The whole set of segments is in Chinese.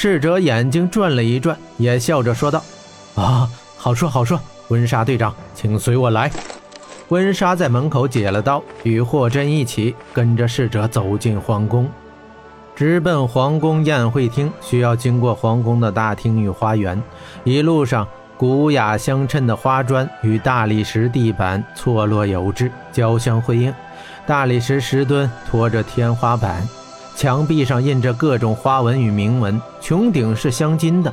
侍者眼睛转了一转，也笑着说道：“啊，好说好说，温莎队长，请随我来。”温莎在门口解了刀，与霍真一起跟着侍者走进皇宫，直奔皇宫宴会厅。需要经过皇宫的大厅与花园，一路上古雅相衬的花砖与大理石地板错落有致，交相辉映。大理石石墩托着天花板，墙壁上印着各种花纹与铭文，穹顶是镶金的。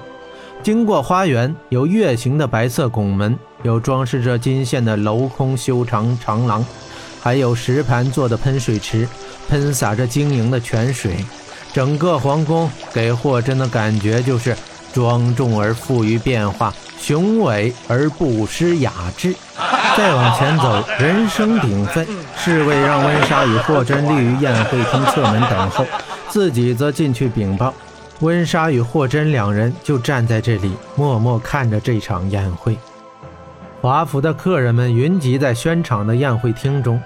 经过花园，有月形的白色拱门。有装饰着金线的镂空修长长廊，还有石盘做的喷水池，喷洒着晶莹的泉水。整个皇宫给霍真的感觉就是庄重而富于变化，雄伟而不失雅致。再往前走，人声鼎沸，侍卫让温莎与霍真立于宴会厅侧门等候，自己则进去禀报。温莎与霍真两人就站在这里，默默看着这场宴会。华府的客人们云集在轩场的宴会厅中，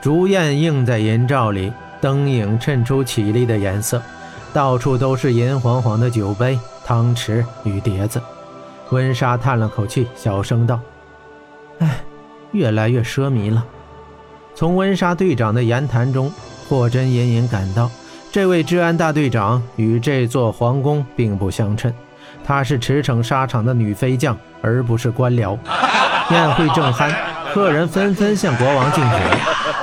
烛焰映在银罩里，灯影衬出绮丽的颜色，到处都是银晃晃的酒杯、汤匙与碟子。温莎叹了口气，小声道：“哎，越来越奢靡了。”从温莎队长的言谈中，霍真隐隐感到，这位治安大队长与这座皇宫并不相称。她是驰骋沙场的女飞将，而不是官僚。宴会正酣，客人纷纷向国王敬酒。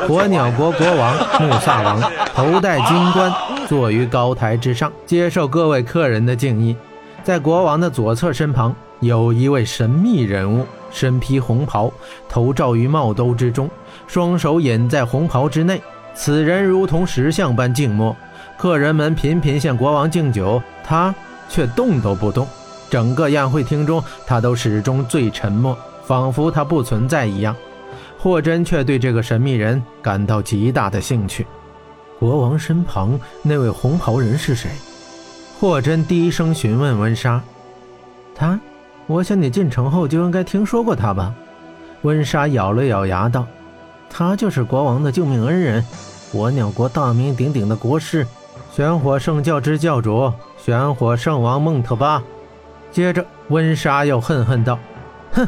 火鸟国国王穆萨王头戴金冠，坐于高台之上，接受各位客人的敬意。在国王的左侧身旁，有一位神秘人物，身披红袍，头罩于帽兜之中，双手隐在红袍之内。此人如同石像般静默。客人们频频向国王敬酒，他却动都不动。整个宴会厅中，他都始终最沉默。仿佛他不存在一样，霍真却对这个神秘人感到极大的兴趣。国王身旁那位红袍人是谁？霍真低声询问温莎。他，我想你进城后就应该听说过他吧？温莎咬了咬牙道：“他就是国王的救命恩人，火鸟国大名鼎鼎的国师，玄火圣教之教主，玄火圣王孟特巴。”接着，温莎又恨恨道：“哼！”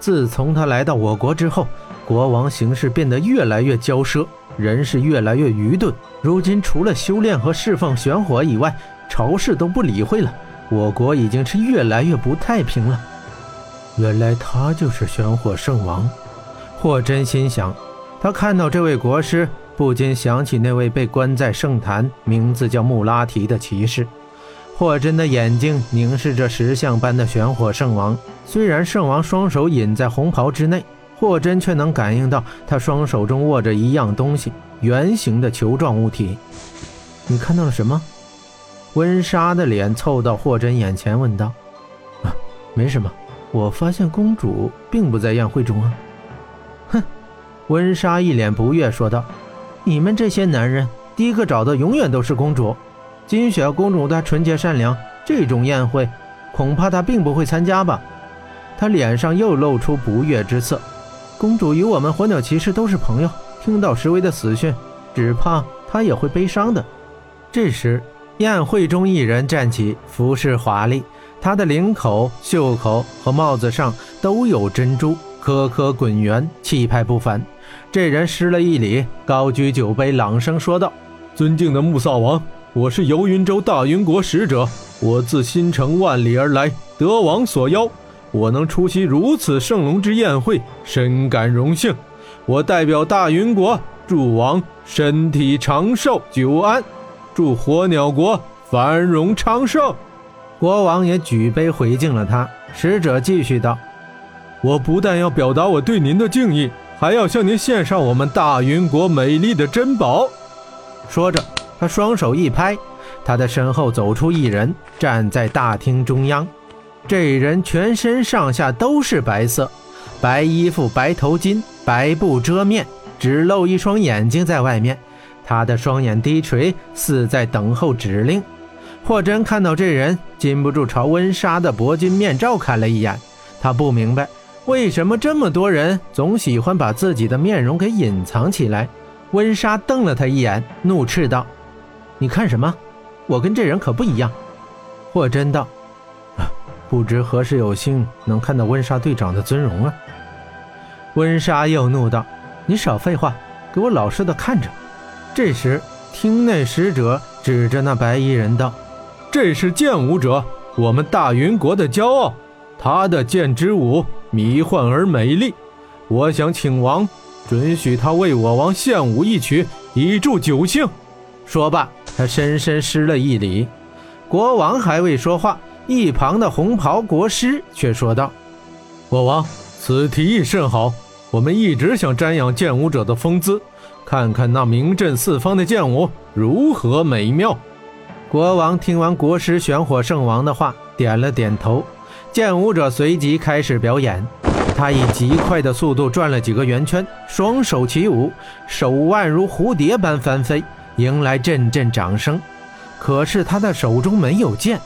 自从他来到我国之后，国王行事变得越来越骄奢，人是越来越愚钝。如今除了修炼和释放玄火以外，朝事都不理会了。我国已经是越来越不太平了。原来他就是玄火圣王，霍真心想。他看到这位国师，不禁想起那位被关在圣坛、名字叫穆拉提的骑士。霍真的眼睛凝视着石像般的玄火圣王，虽然圣王双手隐在红袍之内，霍真却能感应到他双手中握着一样东西，圆形的球状物体。你看到了什么？温莎的脸凑到霍真眼前问道：“啊，没什么。我发现公主并不在宴会中啊。”哼，温莎一脸不悦说道：“你们这些男人，第一个找的永远都是公主。”金雪公主她纯洁善良，这种宴会，恐怕她并不会参加吧？她脸上又露出不悦之色。公主与我们火鸟骑士都是朋友，听到石威的死讯，只怕她也会悲伤的。这时，宴会中一人站起，服饰华丽，他的领口、袖口和帽子上都有珍珠，颗颗滚圆，气派不凡。这人施了一礼，高举酒杯，朗声说道：“尊敬的穆萨王。”我是游云州大云国使者，我自新城万里而来，得王所邀，我能出席如此盛隆之宴会，深感荣幸。我代表大云国祝王身体长寿久安，祝火鸟国繁荣昌盛。国王也举杯回敬了他。使者继续道：“我不但要表达我对您的敬意，还要向您献上我们大云国美丽的珍宝。”说着。他双手一拍，他的身后走出一人，站在大厅中央。这人全身上下都是白色，白衣服、白头巾、白布遮面，只露一双眼睛在外面。他的双眼低垂，似在等候指令。霍真看到这人，禁不住朝温莎的铂金面罩看了一眼。他不明白，为什么这么多人总喜欢把自己的面容给隐藏起来。温莎瞪了他一眼，怒斥道。你看什么？我跟这人可不一样。霍真道：“不知何时有幸能看到温莎队长的尊容啊？”温莎又怒道：“你少废话，给我老实的看着。”这时，厅内使者指着那白衣人道：“这是剑舞者，我们大云国的骄傲。他的剑之舞迷幻而美丽，我想请王准许他为我王献舞一曲，以助酒兴。”说罢，他深深施了一礼。国王还未说话，一旁的红袍国师却说道：“国王，此提议甚好。”我们一直想瞻仰剑舞者的风姿，看看那名震四方的剑舞如何美妙。国王听完国师玄火圣王的话，点了点头。剑舞者随即开始表演，他以极快的速度转了几个圆圈，双手起舞，手腕如蝴蝶般翻飞，迎来阵阵掌声。可是他的手中没有剑。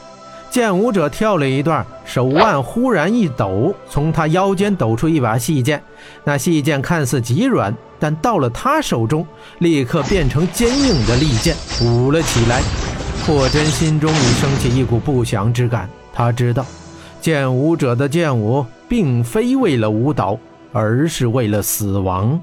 剑舞者跳了一段，手腕忽然一抖，从他腰间抖出一把细剑。那细剑看似极软，但到了他手中，立刻变成坚硬的利剑，舞了起来。霍真心中已升起一股不祥之感。他知道，剑舞者的剑舞并非为了舞蹈，而是为了死亡。